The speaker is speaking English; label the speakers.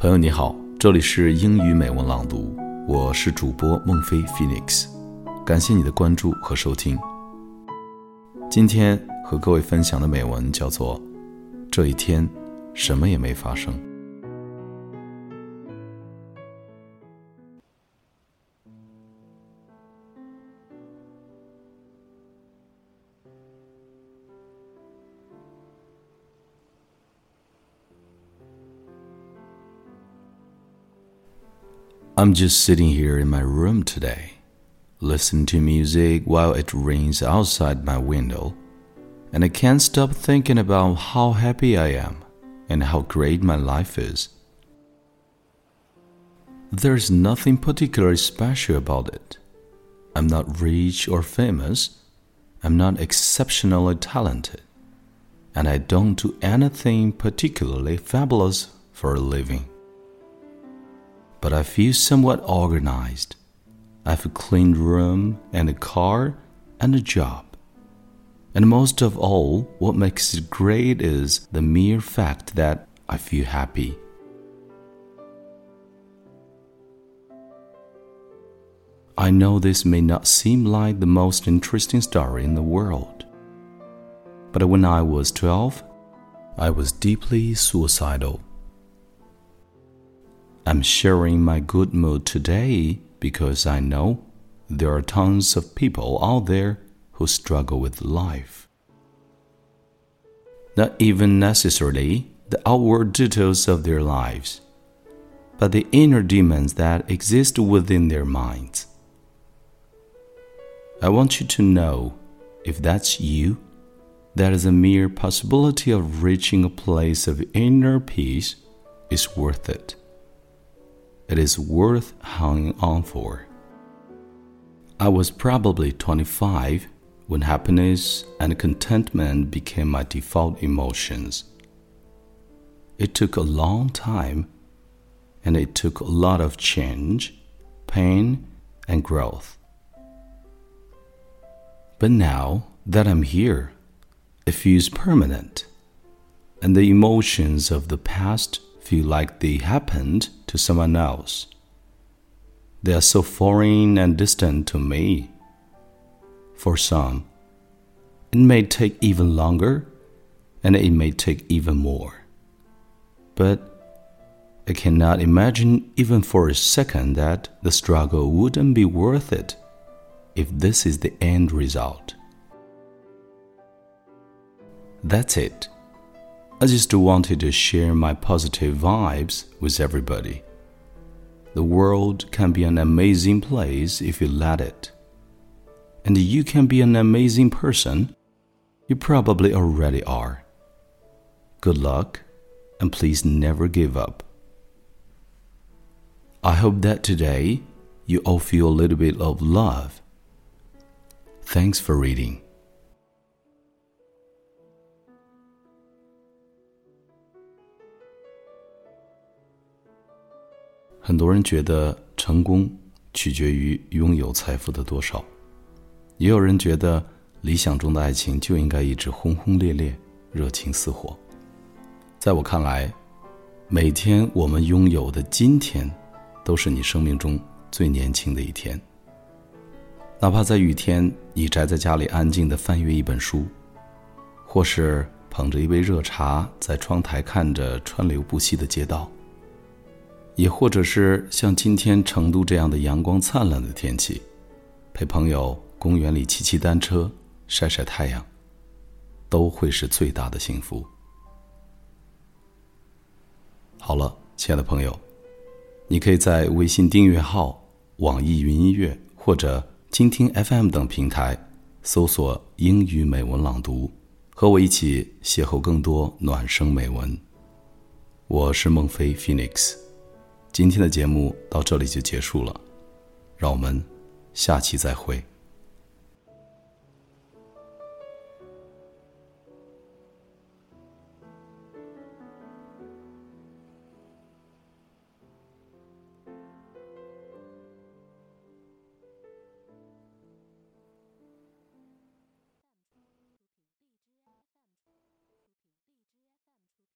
Speaker 1: 朋友你好，这里是英语美文朗读，我是主播孟非 Phoenix，感谢你的关注和收听。今天和各位分享的美文叫做《这一天什么也没发生》。I'm just sitting here in my room today, listening to music while it rains outside my window, and I can't stop thinking about how happy I am and how great my life is. There's nothing particularly special about it. I'm not rich or famous. I'm not exceptionally talented. And I don't do anything particularly fabulous for a living but I feel somewhat organized. I have a clean room and a car and a job. And most of all, what makes it great is the mere fact that I feel happy. I know this may not seem like the most interesting story in the world. But when I was 12, I was deeply suicidal. I'm sharing my good mood today because I know there are tons of people out there who struggle with life. Not even necessarily the outward details of their lives, but the inner demons that exist within their minds. I want you to know if that's you, that is a mere possibility of reaching a place of inner peace is worth it it is worth hanging on for. I was probably 25 when happiness and contentment became my default emotions. It took a long time and it took a lot of change, pain, and growth. But now that I'm here, it feels permanent, and the emotions of the past feel like they happened to someone else. They are so foreign and distant to me. For some, it may take even longer and it may take even more. But I cannot imagine even for a second that the struggle wouldn't be worth it if this is the end result. That's it. I just wanted to share my positive vibes with everybody. The world can be an amazing place if you let it. And you can be an amazing person. You probably already are. Good luck, and please never give up. I hope that today you all feel a little bit of love. Thanks for reading. 很多人觉得成功取决于拥有财富的多少，也有人觉得理想中的爱情就应该一直轰轰烈烈、热情似火。在我看来，每天我们拥有的今天，都是你生命中最年轻的一天。哪怕在雨天，你宅在家里安静的翻阅一本书，或是捧着一杯热茶，在窗台看着川流不息的街道。也或者是像今天成都这样的阳光灿烂的天气，陪朋友公园里骑骑单车、晒晒太阳，都会是最大的幸福。好了，亲爱的朋友，你可以在微信订阅号、网易云音乐或者蜻蜓 FM 等平台搜索“英语美文朗读”，和我一起邂逅更多暖声美文。我是孟非 Phoenix。今天的节目到这里就结束了，让我们下期再会。